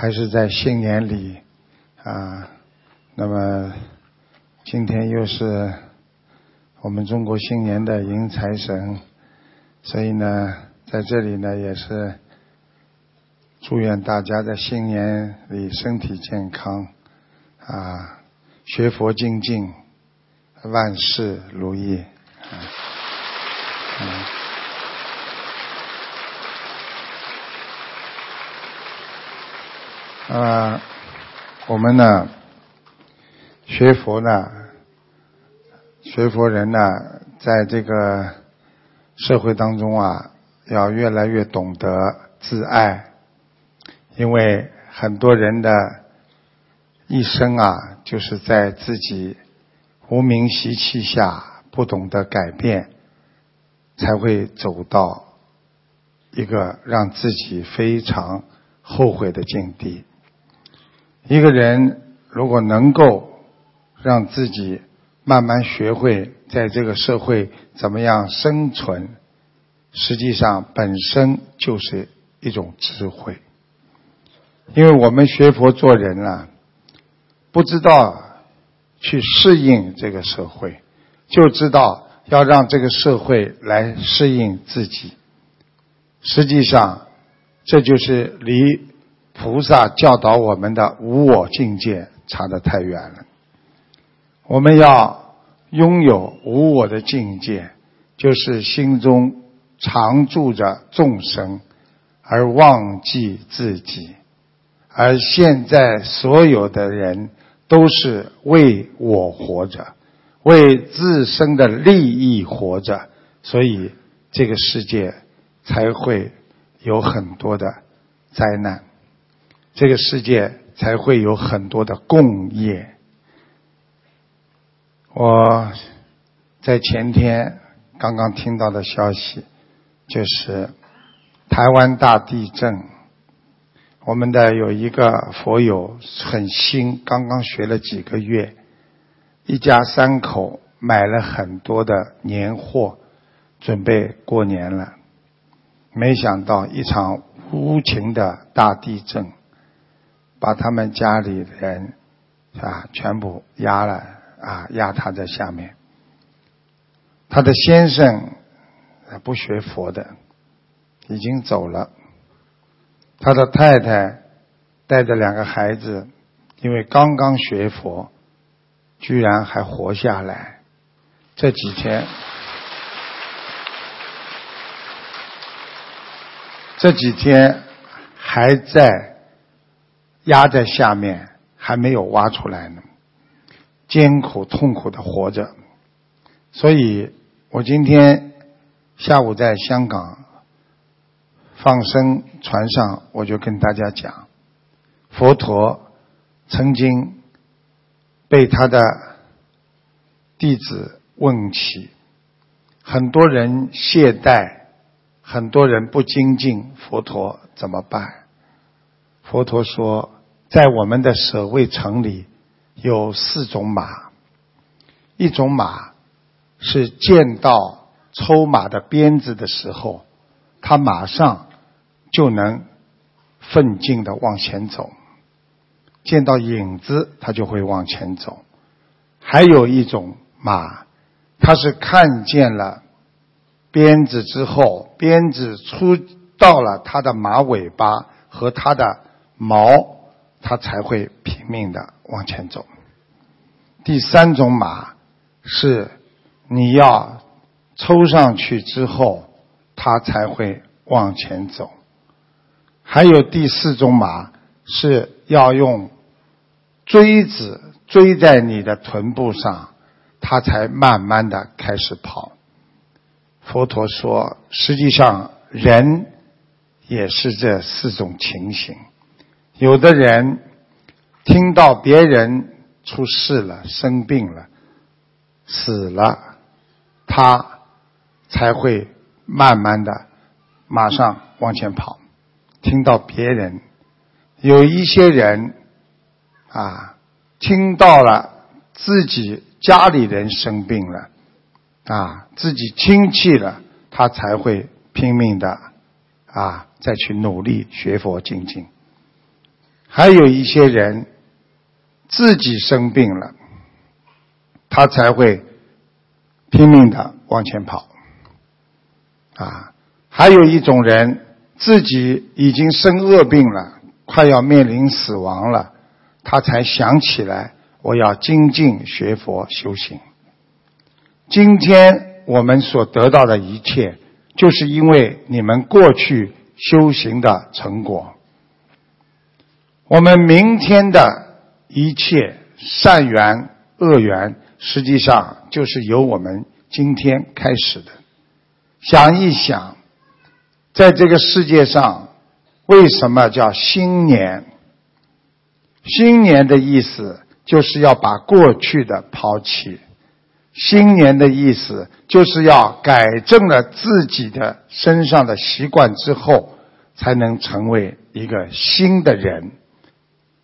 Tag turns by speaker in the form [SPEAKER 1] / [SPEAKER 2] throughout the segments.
[SPEAKER 1] 还是在新年里啊，那么今天又是我们中国新年的迎财神，所以呢，在这里呢也是祝愿大家在新年里身体健康啊，学佛精进，万事如意。嗯。啊，啊我们呢，学佛呢，学佛人呢，在这个社会当中啊，要越来越懂得自爱，因为很多人的一生啊，就是在自己无名习气下不懂得改变，才会走到一个让自己非常后悔的境地。一个人如果能够让自己慢慢学会在这个社会怎么样生存，实际上本身就是一种智慧。因为我们学佛做人啊，不知道去适应这个社会，就知道要让这个社会来适应自己。实际上，这就是离。菩萨教导我们的无我境界差得太远了。我们要拥有无我的境界，就是心中常住着众生，而忘记自己。而现在所有的人都是为我活着，为自身的利益活着，所以这个世界才会有很多的灾难。这个世界才会有很多的共业。我在前天刚刚听到的消息，就是台湾大地震。我们的有一个佛友很新，刚刚学了几个月，一家三口买了很多的年货，准备过年了。没想到一场无情的大地震。把他们家里人啊全部压了啊压他在下面。他的先生不学佛的，已经走了。他的太太带着两个孩子，因为刚刚学佛，居然还活下来。这几天，这几天还在。压在下面还没有挖出来呢，艰苦痛苦的活着。所以我今天下午在香港放生船上，我就跟大家讲，佛陀曾经被他的弟子问起，很多人懈怠，很多人不精进，佛陀怎么办？佛陀说。在我们的舍卫城里，有四种马。一种马是见到抽马的鞭子的时候，它马上就能奋进的往前走；见到影子，它就会往前走。还有一种马，它是看见了鞭子之后，鞭子出到了它的马尾巴和它的毛。他才会拼命的往前走。第三种马是你要抽上去之后，他才会往前走。还有第四种马是要用锥子锥在你的臀部上，它才慢慢的开始跑。佛陀说，实际上人也是这四种情形。有的人听到别人出事了、生病了、死了，他才会慢慢的马上往前跑。听到别人有一些人啊，听到了自己家里人生病了啊，自己亲戚了，他才会拼命的啊，再去努力学佛精进。还有一些人自己生病了，他才会拼命的往前跑。啊，还有一种人自己已经生恶病了，快要面临死亡了，他才想起来我要精进学佛修行。今天我们所得到的一切，就是因为你们过去修行的成果。我们明天的一切善缘恶缘，实际上就是由我们今天开始的。想一想，在这个世界上，为什么叫新年？新年的意思就是要把过去的抛弃。新年的意思就是要改正了自己的身上的习惯之后，才能成为一个新的人。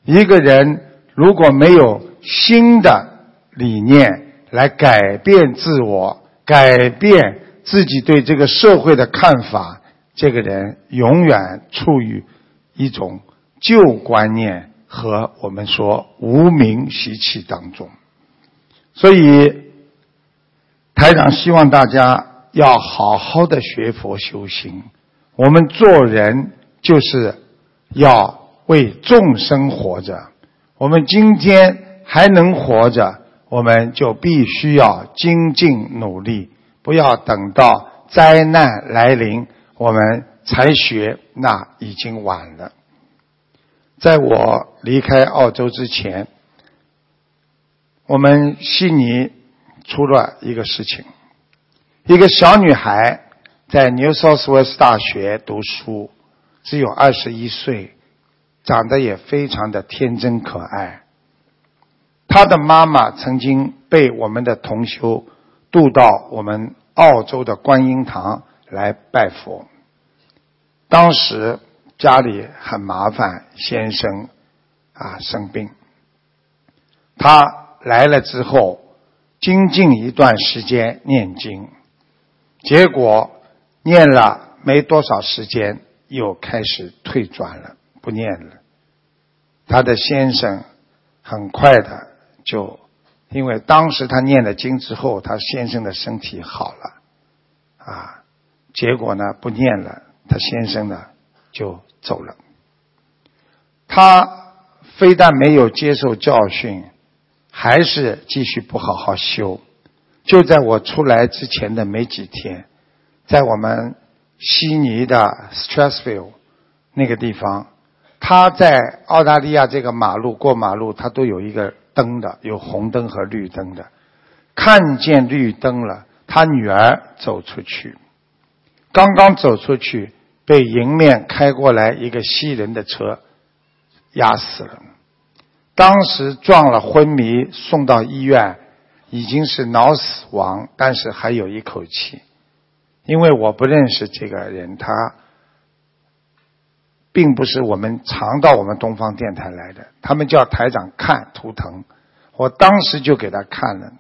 [SPEAKER 1] 一个人如果没有新的理念来改变自我，改变自己对这个社会的看法，这个人永远处于一种旧观念和我们说无名习气当中。所以。台长希望大家要好好的学佛修行。我们做人就是要为众生活着。我们今天还能活着，我们就必须要精进努力，不要等到灾难来临我们才学，那已经晚了。在我离开澳洲之前，我们悉尼。出了一个事情，一个小女孩在 New South Wales 大学读书，只有二十一岁，长得也非常的天真可爱。他的妈妈曾经被我们的同修渡到我们澳洲的观音堂来拜佛。当时家里很麻烦，先生啊生病，他来了之后。精进一段时间念经，结果念了没多少时间，又开始退转了，不念了。他的先生很快的就，因为当时他念了经之后，他先生的身体好了，啊，结果呢不念了，他先生呢就走了。他非但没有接受教训。还是继续不好好修。就在我出来之前的没几天，在我们悉尼的 Strathfield 那个地方，他在澳大利亚这个马路过马路，他都有一个灯的，有红灯和绿灯的。看见绿灯了，他女儿走出去，刚刚走出去，被迎面开过来一个西人的车压死了。当时撞了昏迷，送到医院，已经是脑死亡，但是还有一口气。因为我不认识这个人，他并不是我们常到我们东方电台来的。他们叫台长看图腾，我当时就给他看了。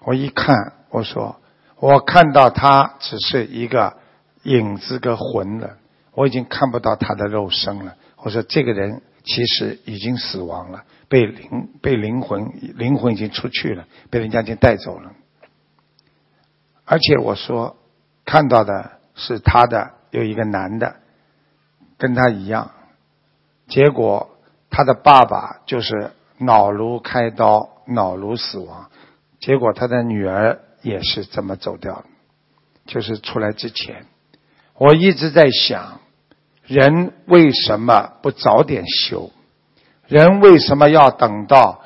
[SPEAKER 1] 我一看，我说我看到他只是一个影子个魂了，我已经看不到他的肉身了。我说这个人。其实已经死亡了，被灵被灵魂灵魂已经出去了，被人家已经带走了。而且我说看到的是他的有一个男的，跟他一样，结果他的爸爸就是脑颅开刀，脑颅死亡，结果他的女儿也是这么走掉的，就是出来之前，我一直在想。人为什么不早点修？人为什么要等到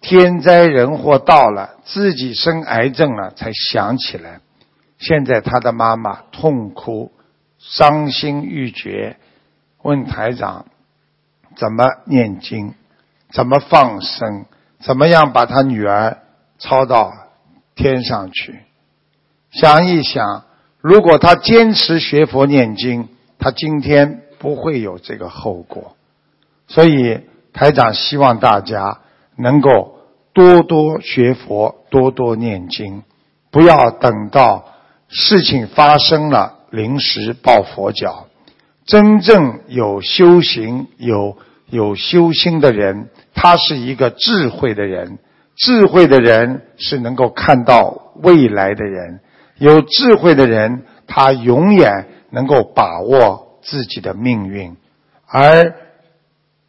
[SPEAKER 1] 天灾人祸到了，自己生癌症了才想起来？现在他的妈妈痛哭、伤心欲绝，问台长怎么念经，怎么放生，怎么样把他女儿抄到天上去？想一想，如果他坚持学佛念经，他今天。不会有这个后果，所以台长希望大家能够多多学佛，多多念经，不要等到事情发生了临时抱佛脚。真正有修行、有有修心的人，他是一个智慧的人。智慧的人是能够看到未来的人，有智慧的人，他永远能够把握自己的命运，而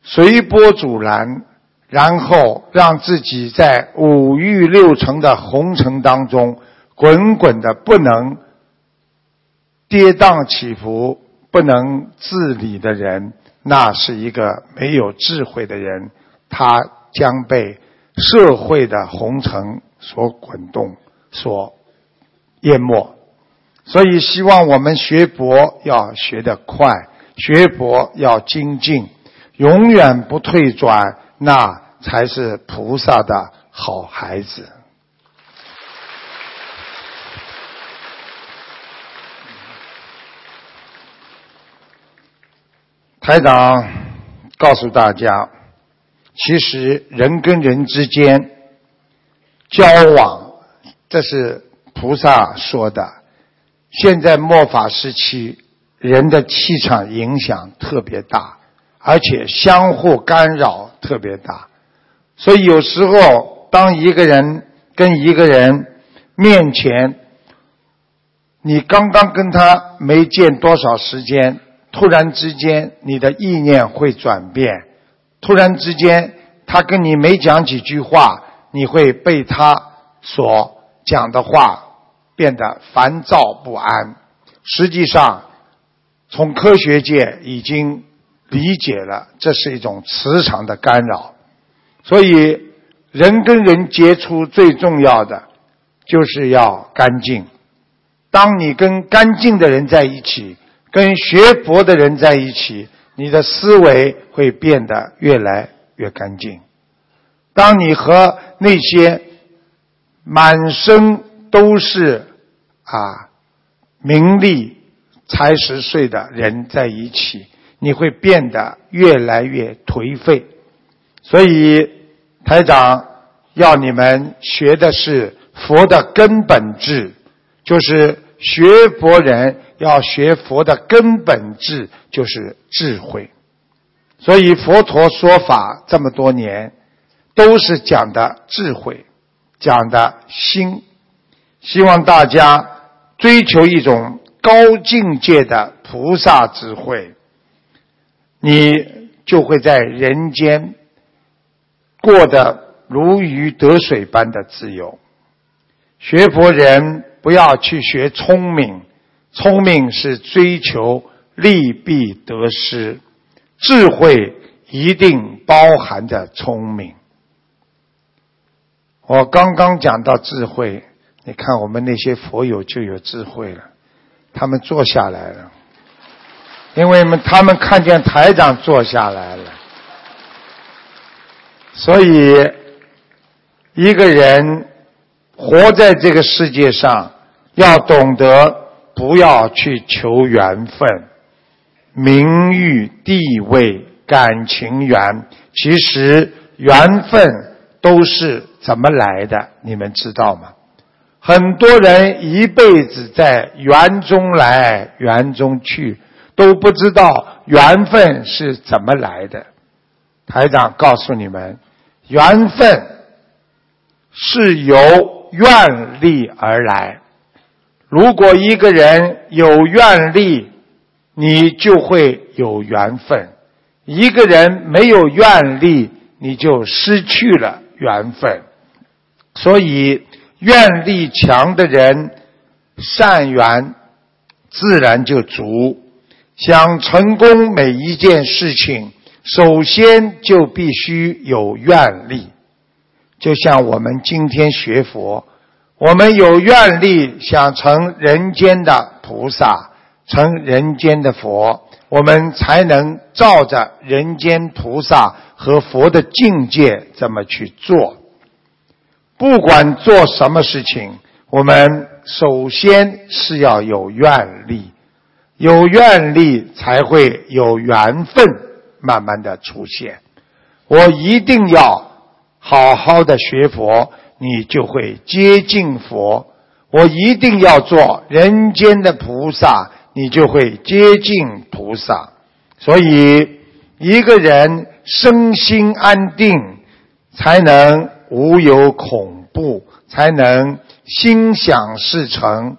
[SPEAKER 1] 随波逐澜，然后让自己在五欲六尘的红尘当中滚滚的不能跌宕起伏、不能自理的人，那是一个没有智慧的人，他将被。社会的红尘所滚动，所淹没，所以希望我们学佛要学得快，学佛要精进，永远不退转，那才是菩萨的好孩子。台长告诉大家。其实人跟人之间交往，这是菩萨说的。现在末法时期，人的气场影响特别大，而且相互干扰特别大。所以有时候，当一个人跟一个人面前，你刚刚跟他没见多少时间，突然之间你的意念会转变。突然之间，他跟你没讲几句话，你会被他所讲的话变得烦躁不安。实际上，从科学界已经理解了，这是一种磁场的干扰。所以，人跟人接触最重要的就是要干净。当你跟干净的人在一起，跟学佛的人在一起。你的思维会变得越来越干净。当你和那些满身都是啊名利财十岁的人在一起，你会变得越来越颓废。所以台长要你们学的是佛的根本智，就是学佛人。要学佛的根本智就是智慧，所以佛陀说法这么多年，都是讲的智慧，讲的心，希望大家追求一种高境界的菩萨智慧，你就会在人间过得如鱼得水般的自由。学佛人不要去学聪明。聪明是追求利弊得失，智慧一定包含着聪明。我刚刚讲到智慧，你看我们那些佛友就有智慧了，他们坐下来了，因为们他们看见台长坐下来了，所以一个人活在这个世界上，要懂得。不要去求缘分、名誉、地位、感情缘。其实缘分都是怎么来的？你们知道吗？很多人一辈子在缘中来、缘中去，都不知道缘分是怎么来的。台长告诉你们，缘分是由愿力而来。如果一个人有愿力，你就会有缘分；一个人没有愿力，你就失去了缘分。所以，愿力强的人，善缘自然就足。想成功每一件事情，首先就必须有愿力。就像我们今天学佛。我们有愿力想成人间的菩萨，成人间的佛，我们才能照着人间菩萨和佛的境界这么去做。不管做什么事情，我们首先是要有愿力，有愿力才会有缘分慢慢的出现。我一定要好好的学佛。你就会接近佛。我一定要做人间的菩萨，你就会接近菩萨。所以，一个人身心安定，才能无有恐怖，才能心想事成。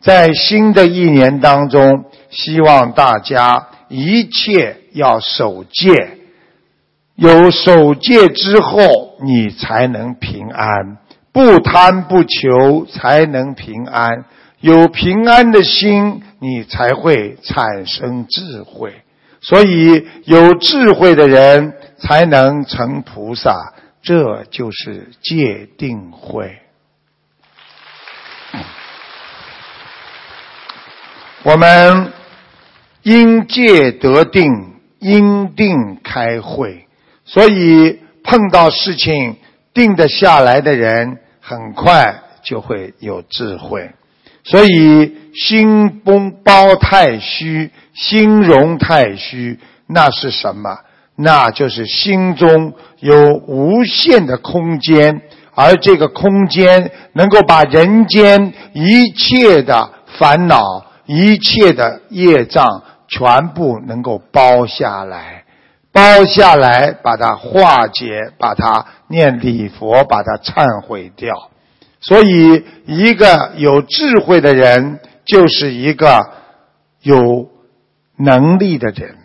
[SPEAKER 1] 在新的一年当中，希望大家一切要守戒，有守戒之后，你才能平安。不贪不求，才能平安。有平安的心，你才会产生智慧。所以，有智慧的人才能成菩萨。这就是戒定慧。我们因戒得定，因定开慧。所以，碰到事情定得下来的人。很快就会有智慧，所以心崩包太虚，心容太虚，那是什么？那就是心中有无限的空间，而这个空间能够把人间一切的烦恼、一切的业障全部能够包下来。包下来，把它化解，把它念礼佛，把它忏悔掉。所以，一个有智慧的人，就是一个有能力的人。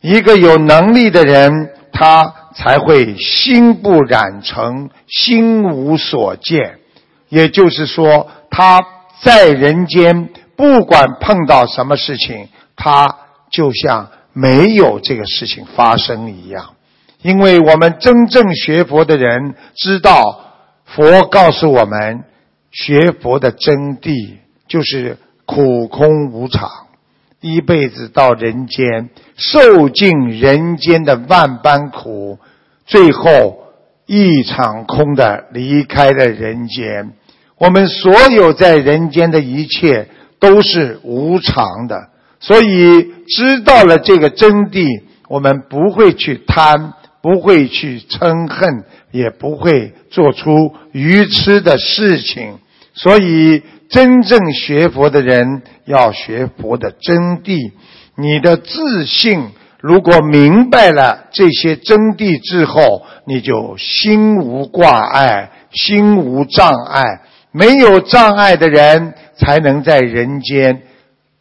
[SPEAKER 1] 一个有能力的人，他才会心不染尘，心无所见。也就是说，他在人间，不管碰到什么事情，他就像。没有这个事情发生一样，因为我们真正学佛的人知道，佛告诉我们，学佛的真谛就是苦空无常，一辈子到人间受尽人间的万般苦，最后一场空的离开了人间。我们所有在人间的一切都是无常的。所以知道了这个真谛，我们不会去贪，不会去嗔恨，也不会做出愚痴的事情。所以真正学佛的人要学佛的真谛。你的自信如果明白了这些真谛之后，你就心无挂碍，心无障碍。没有障碍的人，才能在人间。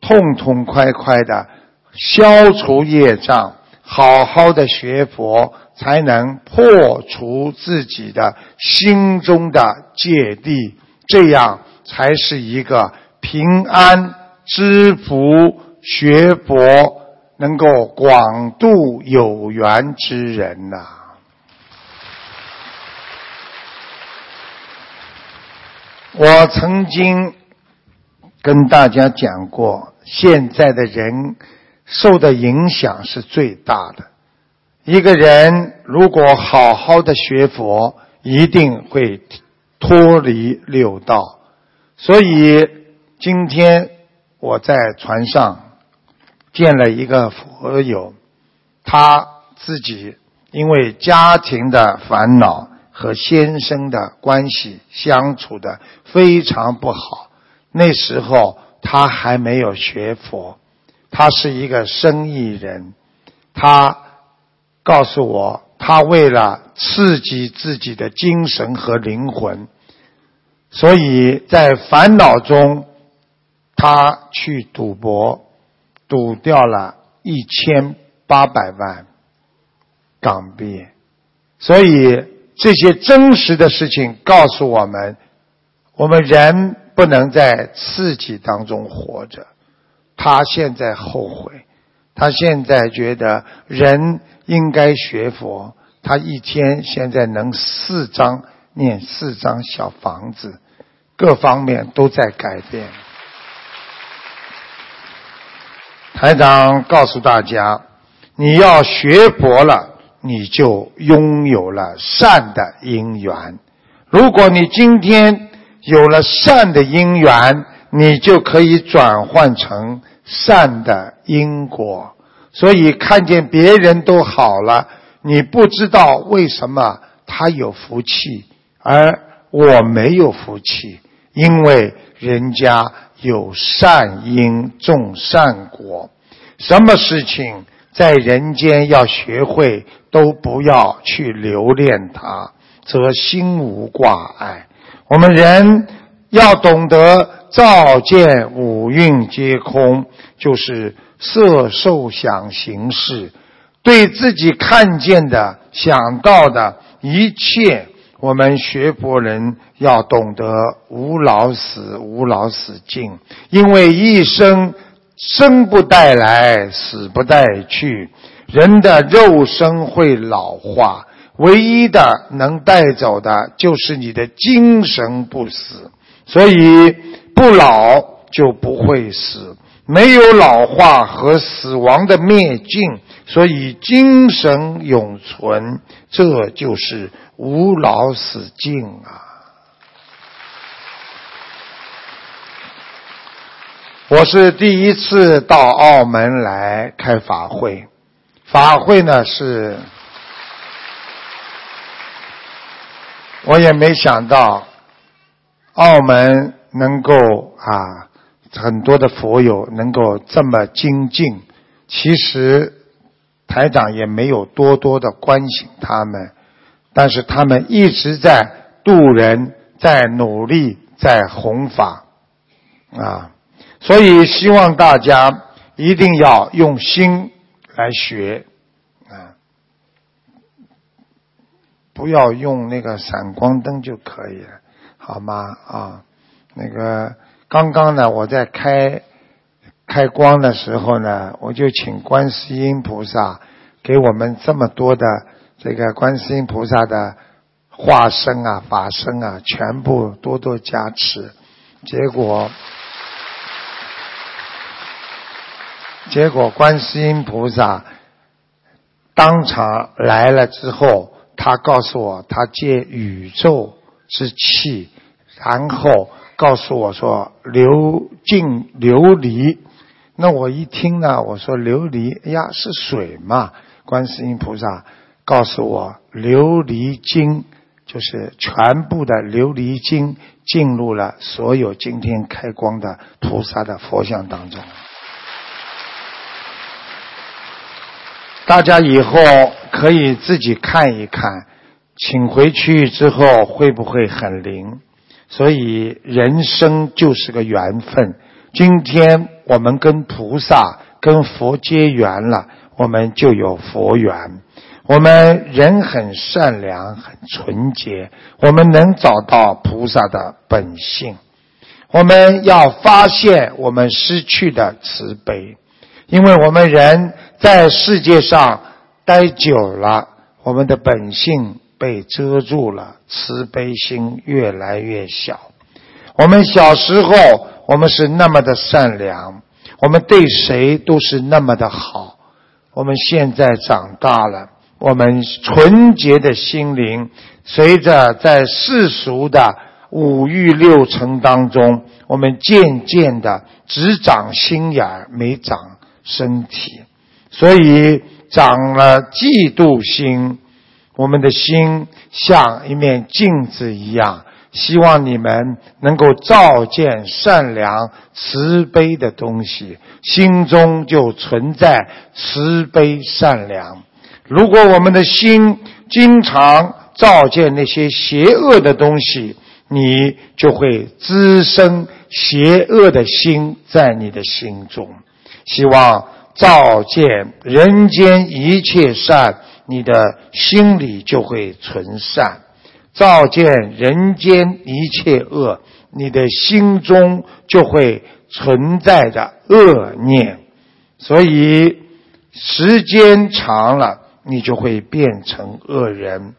[SPEAKER 1] 痛痛快快的消除业障，好好的学佛，才能破除自己的心中的芥蒂，这样才是一个平安知福、学佛能够广度有缘之人呐。我曾经跟大家讲过。现在的人受的影响是最大的。一个人如果好好的学佛，一定会脱离六道。所以今天我在船上见了一个佛友，他自己因为家庭的烦恼和先生的关系相处的非常不好，那时候。他还没有学佛，他是一个生意人。他告诉我，他为了刺激自己的精神和灵魂，所以在烦恼中，他去赌博，赌掉了一千八百万港币。所以这些真实的事情告诉我们，我们人。不能在刺激当中活着，他现在后悔，他现在觉得人应该学佛，他一天现在能四张念四张小房子，各方面都在改变。台长告诉大家，你要学佛了，你就拥有了善的因缘。如果你今天。有了善的因缘，你就可以转换成善的因果。所以看见别人都好了，你不知道为什么他有福气，而我没有福气，因为人家有善因种善果。什么事情在人间要学会都不要去留恋它，则心无挂碍。我们人要懂得照见五蕴皆空，就是色受想行识，对自己看见的、想到的一切。我们学佛人要懂得无老死，无老死尽，因为一生生不带来，死不带去。人的肉身会老化，唯一的能带走的就是你的精神不死。所以不老就不会死，没有老化和死亡的灭尽，所以精神永存，这就是。无老死尽啊！我是第一次到澳门来开法会，法会呢是，我也没想到澳门能够啊很多的佛友能够这么精进。其实台长也没有多多的关心他们。但是他们一直在渡人，在努力，在弘法，啊，所以希望大家一定要用心来学，啊，不要用那个闪光灯就可以了，好吗？啊，那个刚刚呢，我在开开光的时候呢，我就请观世音菩萨给我们这么多的。这个观世音菩萨的化身啊、法身啊，全部多多加持。结果，结果观世音菩萨当场来了之后，他告诉我，他借宇宙之气，然后告诉我说：“流进琉璃。”那我一听呢，我说：“琉璃，哎呀，是水嘛？”观世音菩萨。告诉我，琉璃晶就是全部的琉璃晶进入了所有今天开光的菩萨的佛像当中。大家以后可以自己看一看，请回去之后会不会很灵？所以人生就是个缘分。今天我们跟菩萨、跟佛结缘了，我们就有佛缘。我们人很善良，很纯洁，我们能找到菩萨的本性。我们要发现我们失去的慈悲，因为我们人在世界上待久了，我们的本性被遮住了，慈悲心越来越小。我们小时候，我们是那么的善良，我们对谁都是那么的好。我们现在长大了。我们纯洁的心灵，随着在世俗的五欲六尘当中，我们渐渐的只长心眼儿没长身体，所以长了嫉妒心。我们的心像一面镜子一样，希望你们能够照见善良、慈悲的东西，心中就存在慈悲善良。如果我们的心经常照见那些邪恶的东西，你就会滋生邪恶的心在你的心中。希望照见人间一切善，你的心里就会存善；照见人间一切恶，你的心中就会存在着恶念。所以时间长了。你就会变成恶人。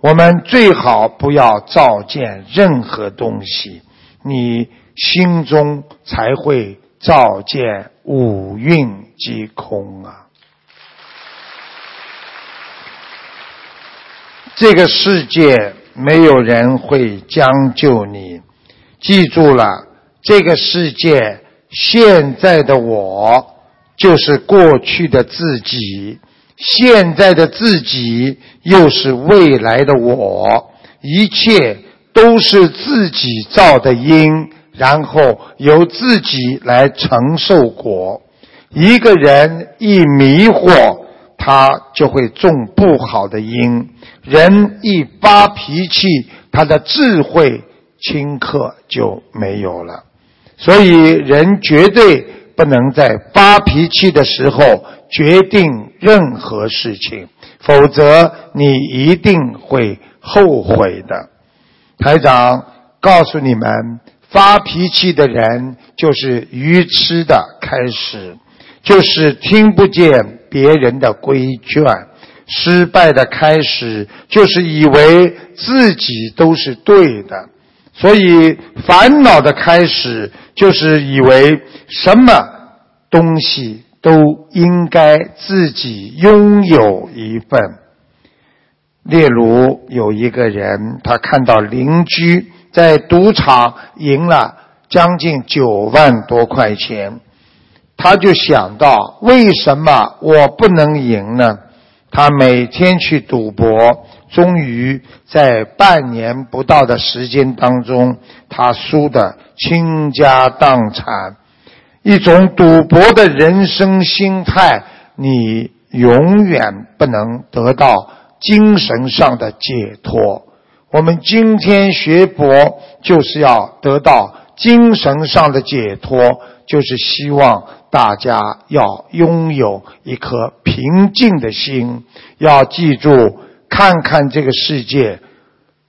[SPEAKER 1] 我们最好不要照见任何东西，你心中才会照见五蕴皆空啊！这个世界没有人会将就你，记住了，这个世界现在的我就是过去的自己。现在的自己又是未来的我，一切都是自己造的因，然后由自己来承受果。一个人一迷惑，他就会种不好的因；人一发脾气，他的智慧顷刻就没有了。所以，人绝对不能在发脾气的时候决定任何事情，否则你一定会后悔的。台长告诉你们，发脾气的人就是愚痴的开始。就是听不见别人的规劝，失败的开始就是以为自己都是对的，所以烦恼的开始就是以为什么东西都应该自己拥有一份。例如有一个人，他看到邻居在赌场赢了将近九万多块钱。他就想到，为什么我不能赢呢？他每天去赌博，终于在半年不到的时间当中，他输得倾家荡产。一种赌博的人生心态，你永远不能得到精神上的解脱。我们今天学佛，就是要得到精神上的解脱，就是希望。大家要拥有一颗平静的心，要记住，看看这个世界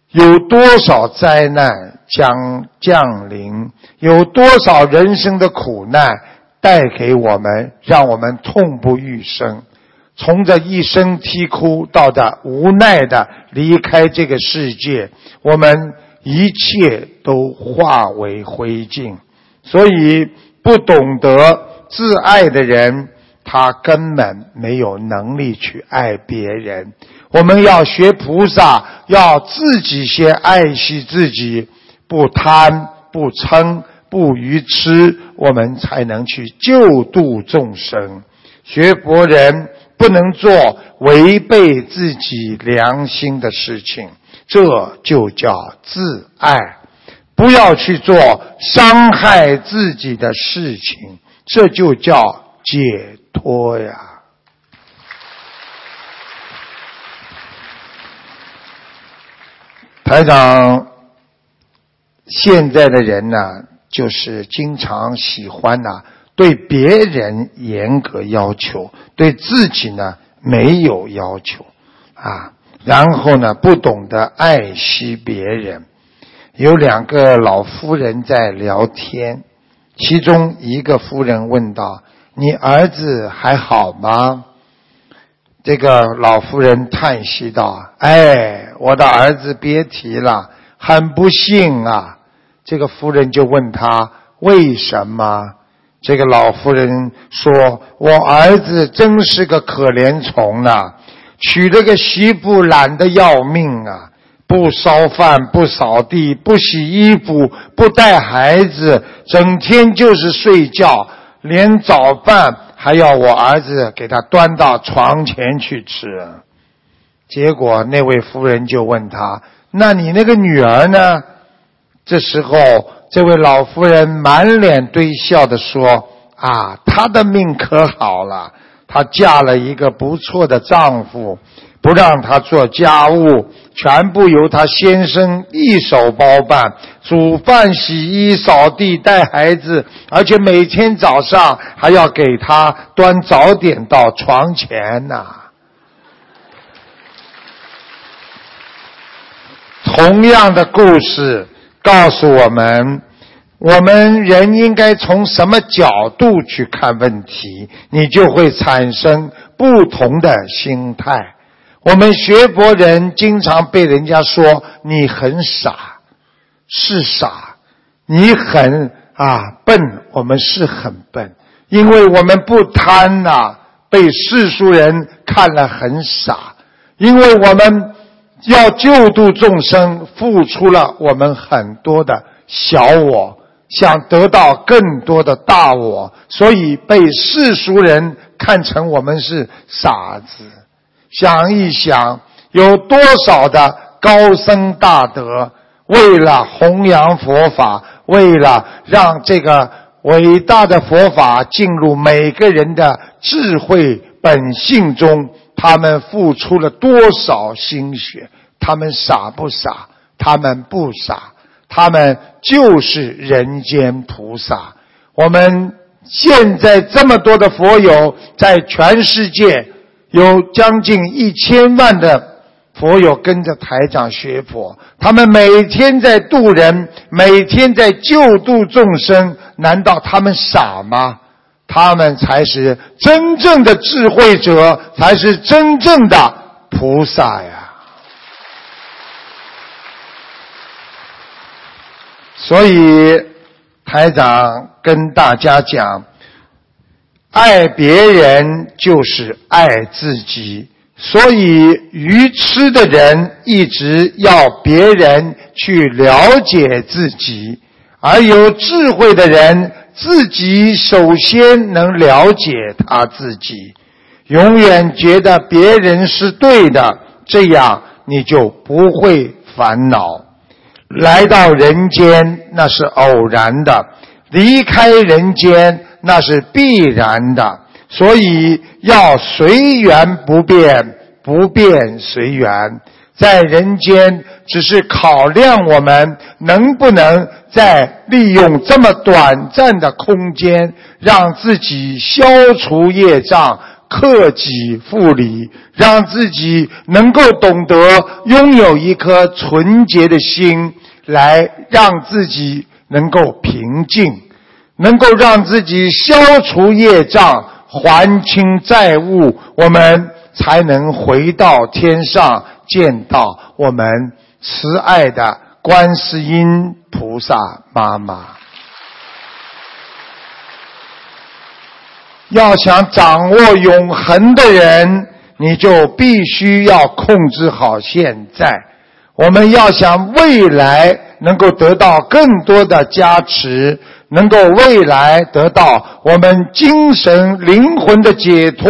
[SPEAKER 1] 有多少灾难将降临，有多少人生的苦难带给我们，让我们痛不欲生。从这一声啼哭到的无奈的离开这个世界，我们一切都化为灰烬。所以不懂得。自爱的人，他根本没有能力去爱别人。我们要学菩萨，要自己先爱惜自己，不贪、不嗔、不愚痴，我们才能去救度众生。学佛人不能做违背自己良心的事情，这就叫自爱。不要去做伤害自己的事情。这就叫解脱呀！台长，现在的人呢，就是经常喜欢呢，对别人严格要求，对自己呢没有要求啊，然后呢不懂得爱惜别人。有两个老夫人在聊天。其中一个夫人问道：“你儿子还好吗？”这个老夫人叹息道：“哎，我的儿子别提了，很不幸啊。”这个夫人就问他：“为什么？”这个老妇人说：“我儿子真是个可怜虫啊，娶了个媳妇懒得要命啊。”不烧饭，不扫地，不洗衣服，不带孩子，整天就是睡觉，连早饭还要我儿子给他端到床前去吃。结果那位夫人就问他：“那你那个女儿呢？”这时候，这位老夫人满脸堆笑的说：“啊，她的命可好了，她嫁了一个不错的丈夫。”不让他做家务，全部由她先生一手包办，煮饭、洗衣、扫地、带孩子，而且每天早上还要给他端早点到床前呐。同样的故事告诉我们，我们人应该从什么角度去看问题，你就会产生不同的心态。我们学佛人经常被人家说你很傻，是傻；你很啊笨，我们是很笨，因为我们不贪呐，被世俗人看了很傻，因为我们要救度众生，付出了我们很多的小我，想得到更多的大我，所以被世俗人看成我们是傻子。想一想，有多少的高僧大德，为了弘扬佛法，为了让这个伟大的佛法进入每个人的智慧本性中，他们付出了多少心血？他们傻不傻？他们不傻，他们就是人间菩萨。我们现在这么多的佛友，在全世界有将近一千万的。佛友跟着台长学佛，他们每天在度人，每天在救度众生，难道他们傻吗？他们才是真正的智慧者，才是真正的菩萨呀！所以台长跟大家讲，爱别人就是爱自己。所以，愚痴的人一直要别人去了解自己，而有智慧的人自己首先能了解他自己。永远觉得别人是对的，这样你就不会烦恼。来到人间那是偶然的，离开人间那是必然的。所以要随缘不变，不变随缘。在人间，只是考量我们能不能在利用这么短暂的空间，让自己消除业障、克己复礼，让自己能够懂得拥有一颗纯洁的心，来让自己能够平静，能够让自己消除业障。还清债务，我们才能回到天上，见到我们慈爱的观世音菩萨妈妈。要想掌握永恒的人，你就必须要控制好现在。我们要想未来能够得到更多的加持。能够未来得到我们精神灵魂的解脱，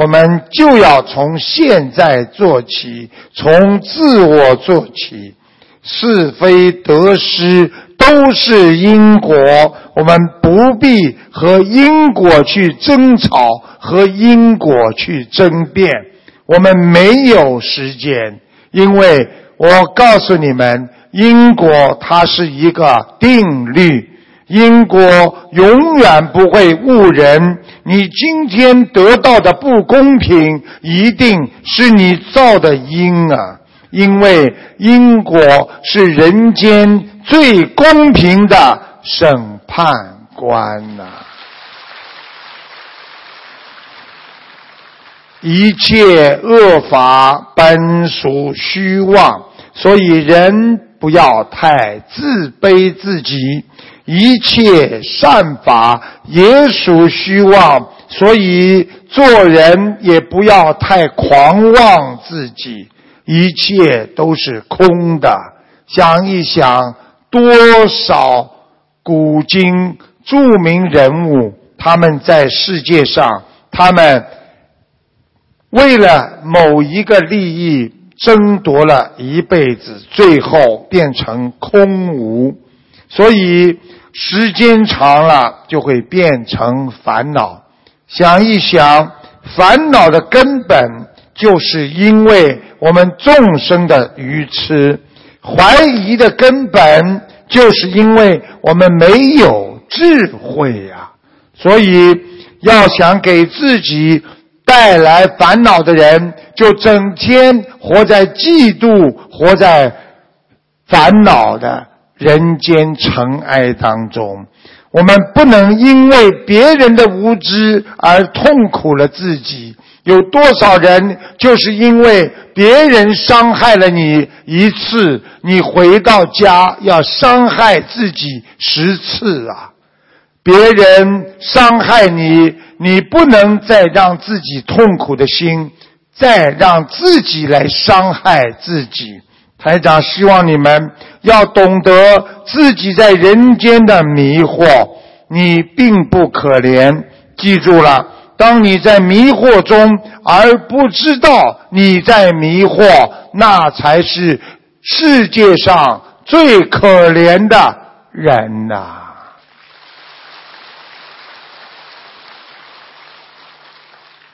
[SPEAKER 1] 我们就要从现在做起，从自我做起。是非得失都是因果，我们不必和因果去争吵，和因果去争辩。我们没有时间，因为我告诉你们，因果它是一个定律。因果永远不会误人，你今天得到的不公平，一定是你造的因啊！因为因果是人间最公平的审判官呐！一切恶法本属虚妄，所以人不要太自卑自己。一切善法也属虚妄，所以做人也不要太狂妄自己。一切都是空的。想一想，多少古今著名人物，他们在世界上，他们为了某一个利益争夺了一辈子，最后变成空无。所以。时间长了就会变成烦恼。想一想，烦恼的根本就是因为我们众生的愚痴；怀疑的根本就是因为我们没有智慧呀。所以，要想给自己带来烦恼的人，就整天活在嫉妒、活在烦恼的。人间尘埃当中，我们不能因为别人的无知而痛苦了自己。有多少人就是因为别人伤害了你一次，你回到家要伤害自己十次啊？别人伤害你，你不能再让自己痛苦的心，再让自己来伤害自己。台长希望你们要懂得自己在人间的迷惑你并不可怜。记住了当你在迷惑中而不知道你在迷惑那才是世界上最可怜的人呐。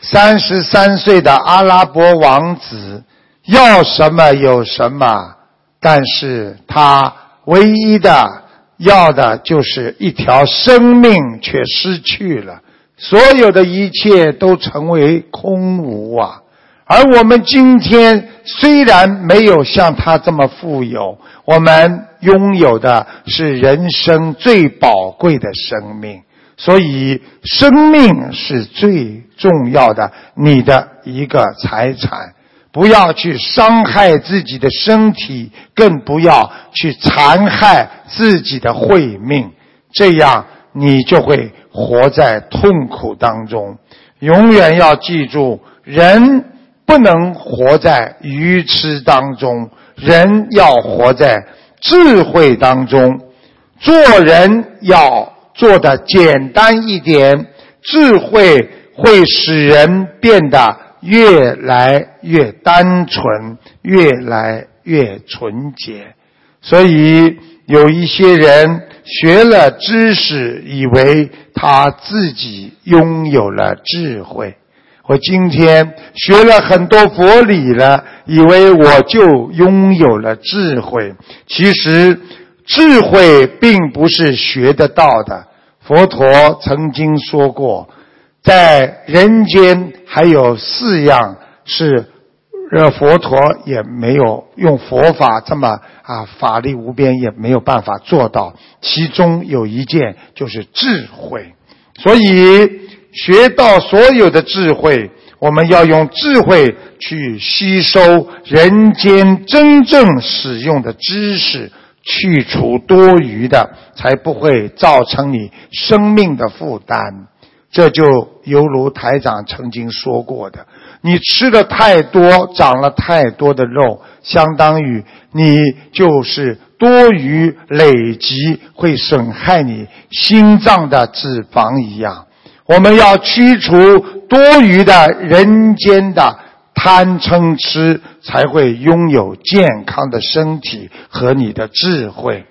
[SPEAKER 1] 三十三岁的阿拉伯王子要什么有什么，但是他唯一的要的就是一条生命，却失去了，所有的一切都成为空无啊！而我们今天虽然没有像他这么富有，我们拥有的是人生最宝贵的生命。所以，生命是最重要的，你的一个财产。不要去伤害自己的身体，更不要去残害自己的慧命。这样，你就会活在痛苦当中。永远要记住，人不能活在愚痴当中，人要活在智慧当中。做人要。做的简单一点，智慧会使人变得越来越单纯，越来越纯洁。所以有一些人学了知识，以为他自己拥有了智慧。我今天学了很多佛理了，以为我就拥有了智慧。其实。智慧并不是学得到的。佛陀曾经说过，在人间还有四样是，呃，佛陀也没有用佛法这么啊法力无边，也没有办法做到。其中有一件就是智慧。所以学到所有的智慧，我们要用智慧去吸收人间真正使用的知识。去除多余的，才不会造成你生命的负担。这就犹如台长曾经说过的：你吃的太多，长了太多的肉，相当于你就是多余累积，会损害你心脏的脂肪一样。我们要驱除多余的人间的。贪嗔痴才会拥有健康的身体和你的智慧。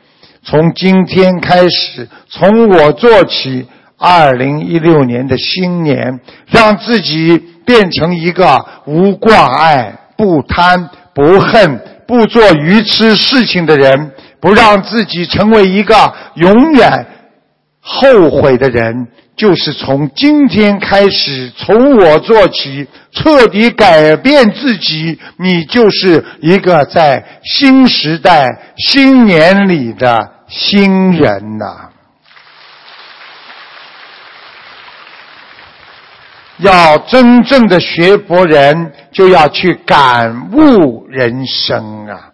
[SPEAKER 1] 从今天开始，从我做起，二零一六年的新年，让自己变成一个无挂碍、不贪、不恨、不做愚痴事情的人，不让自己成为一个永远后悔的人。就是从今天开始，从我做起，彻底改变自己。你就是一个在新时代、新年里的新人呐！要真正的学佛人，就要去感悟人生啊！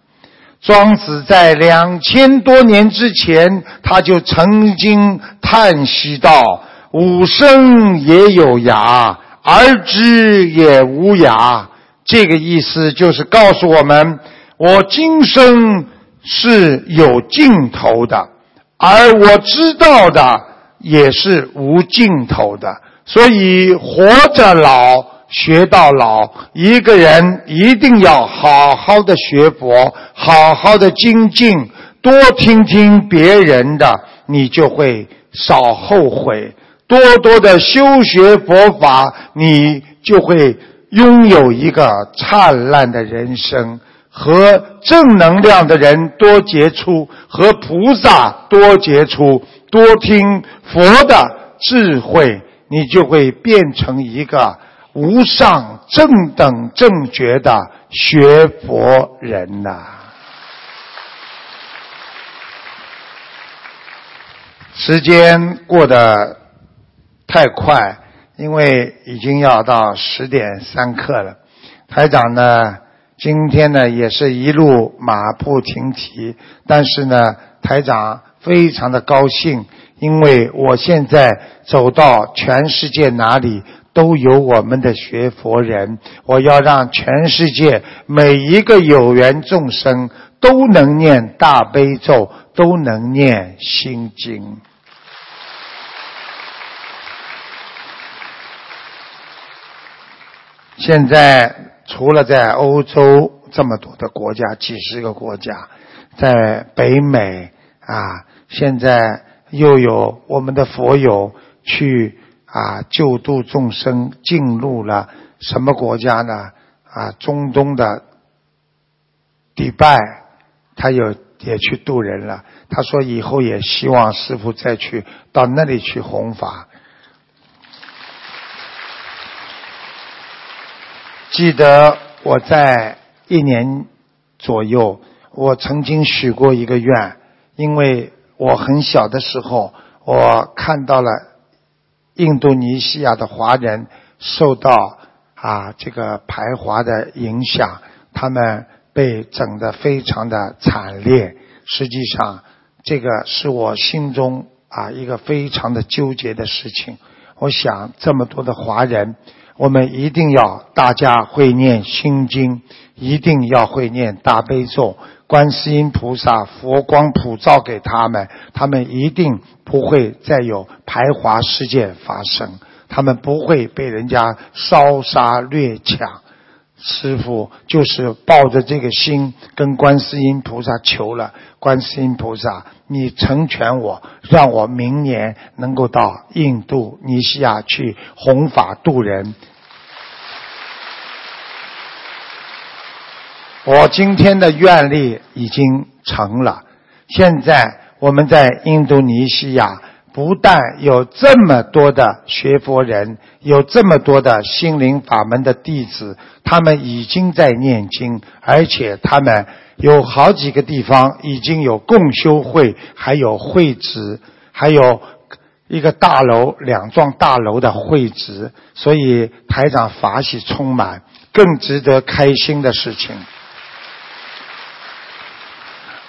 [SPEAKER 1] 庄子在两千多年之前，他就曾经叹息道。吾生也有涯，而知也无涯。这个意思就是告诉我们，我今生是有尽头的，而我知道的也是无尽头的。所以活着老学到老，一个人一定要好好的学佛，好好的精进，多听听别人的，你就会少后悔。多多的修学佛法，你就会拥有一个灿烂的人生。和正能量的人多接触，和菩萨多接触，多听佛的智慧，你就会变成一个无上正等正觉的学佛人呐。时间过得。太快，因为已经要到十点三刻了。台长呢，今天呢也是一路马不停蹄，但是呢，台长非常的高兴，因为我现在走到全世界哪里都有我们的学佛人，我要让全世界每一个有缘众生都能念大悲咒，都能念心经。现在除了在欧洲这么多的国家，几十个国家，在北美啊，现在又有我们的佛友去啊救度众生，进入了什么国家呢？啊，中东的迪拜，他有也去渡人了。他说以后也希望师傅再去到那里去弘法。记得我在一年左右，我曾经许过一个愿，因为我很小的时候，我看到了印度尼西亚的华人受到啊这个排华的影响，他们被整得非常的惨烈。实际上，这个是我心中啊一个非常的纠结的事情。我想，这么多的华人。我们一定要大家会念心经，一定要会念大悲咒，观世音菩萨佛光普照给他们，他们一定不会再有排华事件发生，他们不会被人家烧杀掠抢。师傅就是抱着这个心跟观世音菩萨求了，观世音菩萨，你成全我，让我明年能够到印度尼西亚去弘法度人。我今天的愿力已经成了，现在我们在印度尼西亚。不但有这么多的学佛人，有这么多的心灵法门的弟子，他们已经在念经，而且他们有好几个地方已经有共修会，还有会址，还有一个大楼、两幢大楼的会址，所以台长法喜充满，更值得开心的事情。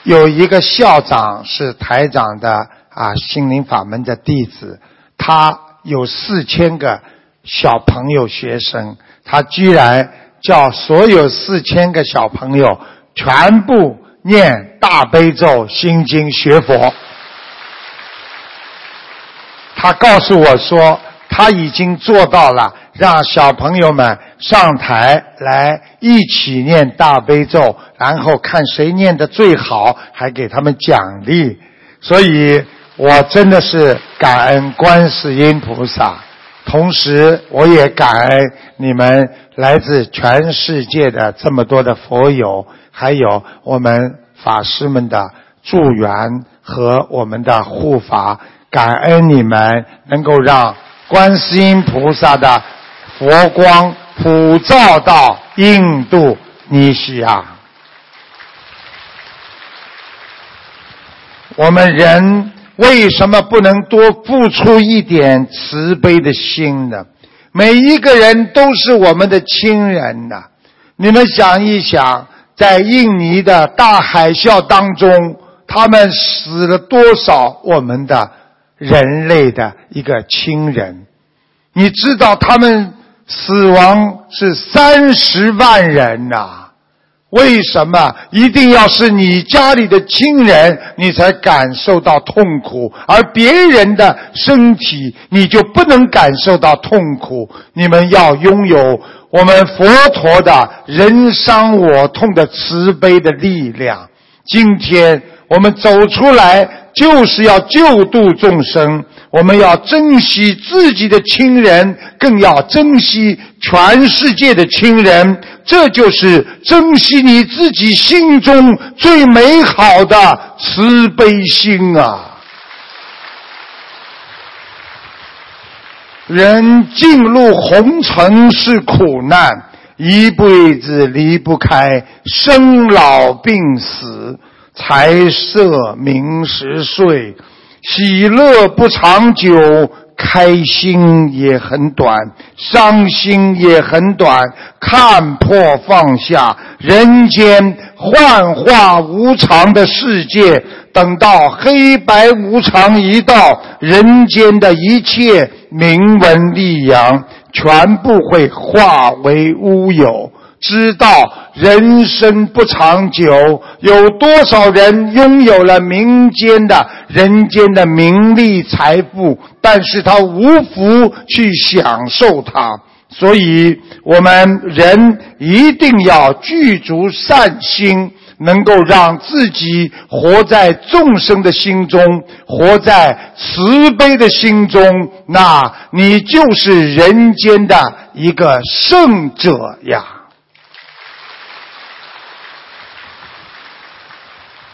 [SPEAKER 1] 有一个校长是台长的。啊，心灵法门的弟子，他有四千个小朋友学生，他居然叫所有四千个小朋友全部念大悲咒心经学佛。他告诉我说，他已经做到了，让小朋友们上台来一起念大悲咒，然后看谁念的最好，还给他们奖励。所以。我真的是感恩观世音菩萨，同时我也感恩你们来自全世界的这么多的佛友，还有我们法师们的助缘和我们的护法，感恩你们能够让观世音菩萨的佛光普照到印度尼西亚。我们人。为什么不能多付出一点慈悲的心呢？每一个人都是我们的亲人呐！你们想一想，在印尼的大海啸当中，他们死了多少我们的人类的一个亲人？你知道他们死亡是三十万人呐！为什么一定要是你家里的亲人，你才感受到痛苦，而别人的身体你就不能感受到痛苦？你们要拥有我们佛陀的人伤我痛的慈悲的力量。今天我们走出来，就是要救度众生。我们要珍惜自己的亲人，更要珍惜全世界的亲人。这就是珍惜你自己心中最美好的慈悲心啊！人进入红尘是苦难，一辈子离不开生老病死、财色名食睡，喜乐不长久。开心也很短，伤心也很短。看破放下，人间幻化无常的世界，等到黑白无常一到，人间的一切名闻利养，全部会化为乌有。知道人生不长久，有多少人拥有了民间的、人间的名利财富，但是他无福去享受它。所以，我们人一定要具足善心，能够让自己活在众生的心中，活在慈悲的心中，那你就是人间的一个圣者呀。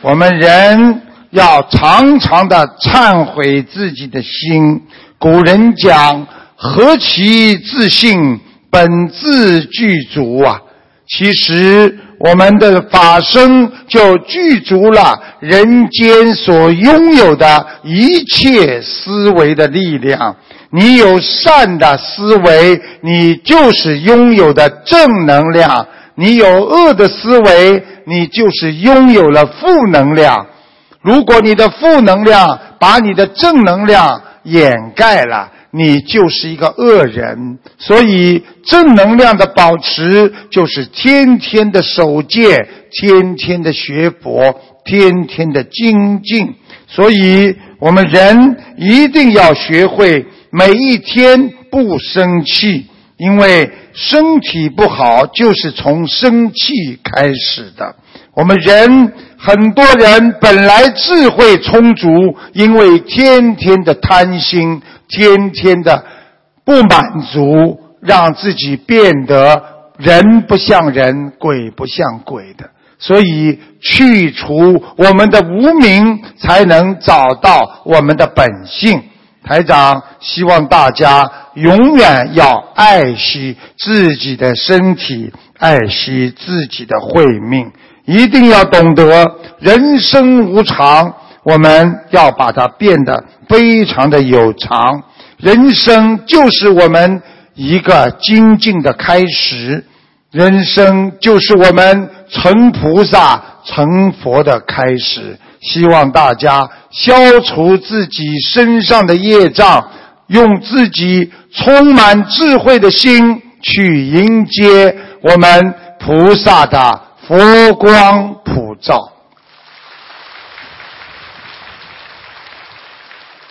[SPEAKER 1] 我们人要常常的忏悔自己的心。古人讲：“何其自信，本自具足啊！”其实，我们的法身就具足了人间所拥有的一切思维的力量。你有善的思维，你就是拥有的正能量；你有恶的思维，你就是拥有了负能量。如果你的负能量把你的正能量掩盖了，你就是一个恶人。所以，正能量的保持就是天天的守戒，天天的学佛，天天的精进。所以我们人一定要学会每一天不生气。因为身体不好，就是从生气开始的。我们人很多人本来智慧充足，因为天天的贪心，天天的不满足，让自己变得人不像人，鬼不像鬼的。所以去除我们的无名，才能找到我们的本性。台长希望大家永远要爱惜自己的身体，爱惜自己的慧命，一定要懂得人生无常，我们要把它变得非常的有常。人生就是我们一个精进的开始，人生就是我们成菩萨、成佛的开始。希望大家消除自己身上的业障，用自己充满智慧的心去迎接我们菩萨的佛光普照。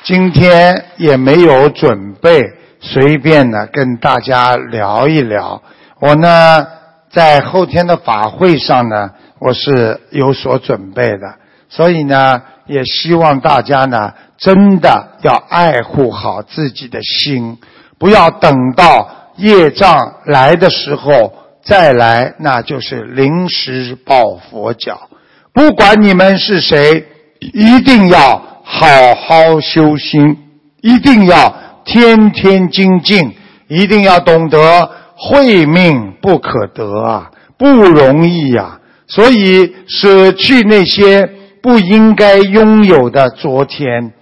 [SPEAKER 1] 今天也没有准备，随便的跟大家聊一聊。我呢，在后天的法会上呢，我是有所准备的。所以呢，也希望大家呢，真的要爱护好自己的心，不要等到业障来的时候再来，那就是临时抱佛脚。不管你们是谁，一定要好好修心，一定要天天精进，一定要懂得慧命不可得啊，不容易呀。所以舍去那些。不应该拥有的昨天，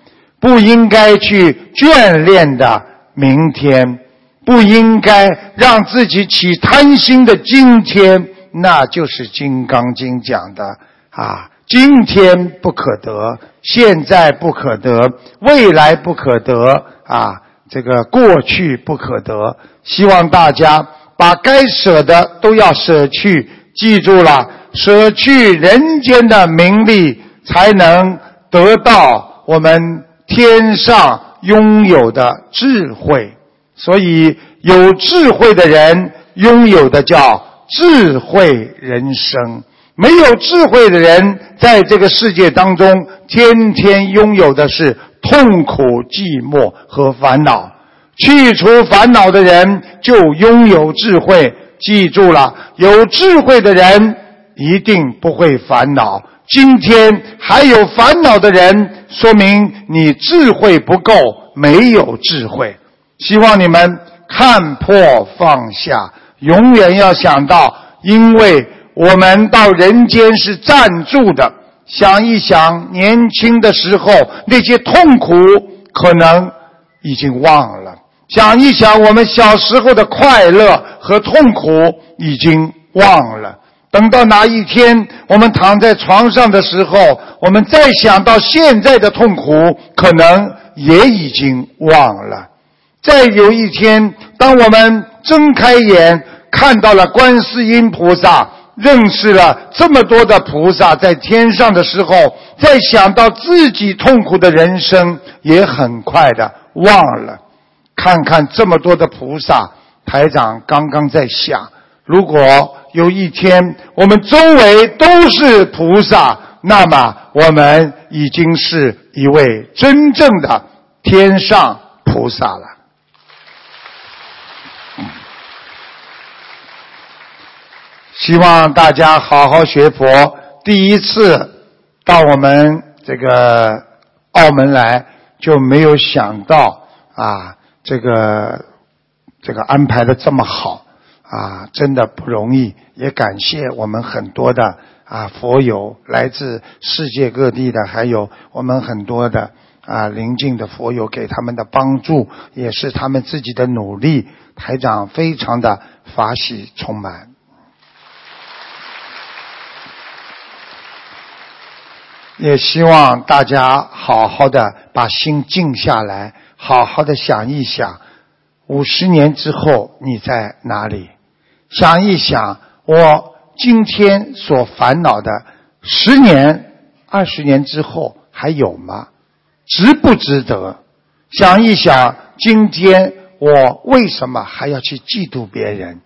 [SPEAKER 1] 不应该去眷恋的明天，不应该让自己起贪心的今天，那就是《金刚经》讲的啊，今天不可得，现在不可得，未来不可得啊，这个过去不可得。希望大家把该舍的都要舍去，记住了，舍去人间的名利。才能得到我们天上拥有的智慧，所以有智慧的人拥有的叫智慧人生，没有智慧的人在这个世界当中，天天拥有的是痛苦、寂寞和烦恼。去除烦恼的人就拥有智慧。记住了，有智慧的人一定不会烦恼。今天还有烦恼的人，说明你智慧不够，没有智慧。希望你们看破放下，永远要想到，因为我们到人间是暂住的。想一想，年轻的时候那些痛苦，可能已经忘了；想一想，我们小时候的快乐和痛苦，已经忘了。等到哪一天我们躺在床上的时候，我们再想到现在的痛苦，可能也已经忘了。再有一天，当我们睁开眼看到了观世音菩萨，认识了这么多的菩萨在天上的时候，再想到自己痛苦的人生，也很快的忘了。看看这么多的菩萨，台长刚刚在想。如果有一天我们周围都是菩萨，那么我们已经是一位真正的天上菩萨了。希望大家好好学佛。第一次到我们这个澳门来，就没有想到啊，这个这个安排的这么好啊，真的不容易。也感谢我们很多的啊佛友，来自世界各地的，还有我们很多的啊邻近的佛友给他们的帮助，也是他们自己的努力。台长非常的法喜充满。也希望大家好好的把心静下来，好好的想一想，五十年之后你在哪里？想一想，我今天所烦恼的，十年、二十年之后还有吗？值不值得？想一想，今天我为什么还要去嫉妒别人？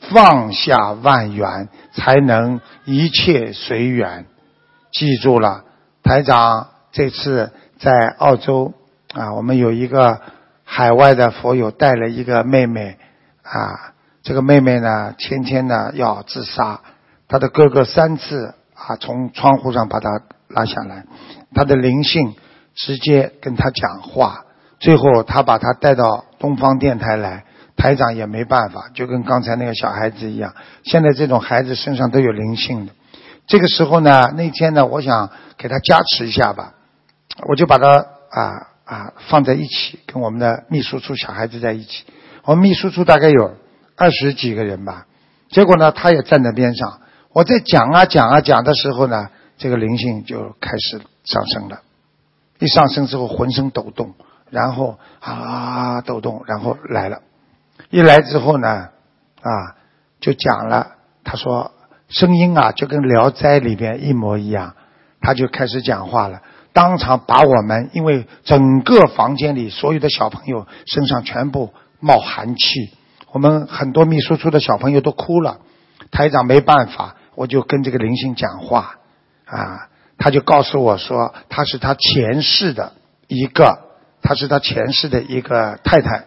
[SPEAKER 1] 放下万缘，才能一切随缘。记住了。台长这次在澳洲啊，我们有一个海外的佛友带了一个妹妹啊，这个妹妹呢，天天呢要自杀，她的哥哥三次啊从窗户上把她拉下来，她的灵性直接跟她讲话，最后他把她带到东方电台来，台长也没办法，就跟刚才那个小孩子一样，现在这种孩子身上都有灵性的。这个时候呢，那天呢，我想给他加持一下吧，我就把他啊啊放在一起，跟我们的秘书处小孩子在一起。我们秘书处大概有二十几个人吧，结果呢，他也站在边上。我在讲啊讲啊讲的时候呢，这个灵性就开始上升了。一上升之后，浑身抖动，然后啊抖动，然后来了。一来之后呢，啊就讲了，他说。声音啊，就跟《聊斋》里边一模一样，他就开始讲话了，当场把我们，因为整个房间里所有的小朋友身上全部冒寒气，我们很多秘书处的小朋友都哭了。台长没办法，我就跟这个灵性讲话，啊，他就告诉我说，他是他前世的一个，他是他前世的一个太太，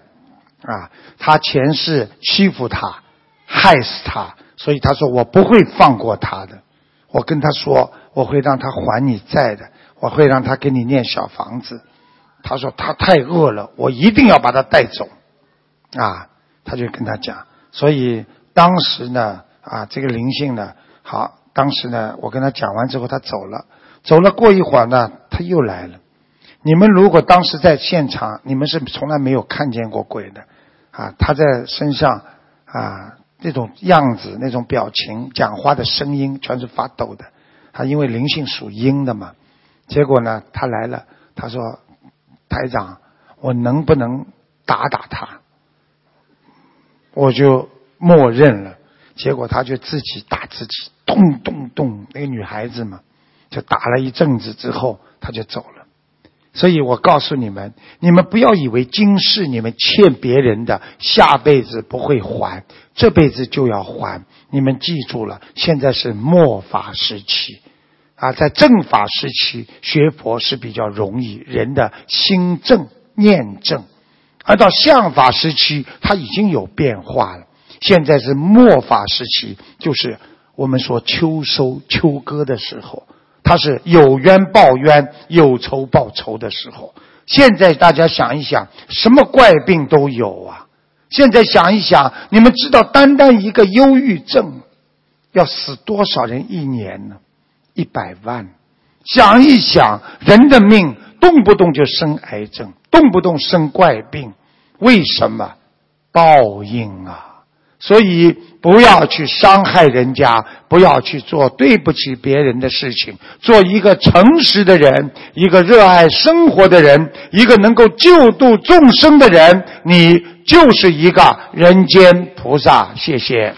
[SPEAKER 1] 啊，他前世欺负他，害死他。所以他说我不会放过他的，我跟他说我会让他还你债的，我会让他给你念小房子。他说他太饿了，我一定要把他带走。啊，他就跟他讲。所以当时呢，啊，这个灵性呢，好，当时呢，我跟他讲完之后，他走了。走了过一会儿呢，他又来了。你们如果当时在现场，你们是从来没有看见过鬼的。啊，他在身上啊。那种样子、那种表情、讲话的声音，全是发抖的。他因为灵性属阴的嘛，结果呢，他来了，他说：“台长，我能不能打打他？”我就默认了。结果他就自己打自己，咚咚咚，那个女孩子嘛，就打了一阵子之后，他就走了。所以我告诉你们，你们不要以为今世你们欠别人的，下辈子不会还，这辈子就要还。你们记住了，现在是末法时期，啊，在正法时期学佛是比较容易，人的心正念正；而到相法时期，它已经有变化了。现在是末法时期，就是我们说秋收秋割的时候。它是有冤报冤，有仇报仇的时候。现在大家想一想，什么怪病都有啊！现在想一想，你们知道单单一个忧郁症要死多少人一年呢？一百万。想一想，人的命动不动就生癌症，动不动生怪病，为什么？报应啊！所以不要去伤害人家，不要去做对不起别人的事情。做一个诚实的人，一个热爱生活的人，一个能够救度众生的人，你就是一个人间菩萨。谢谢。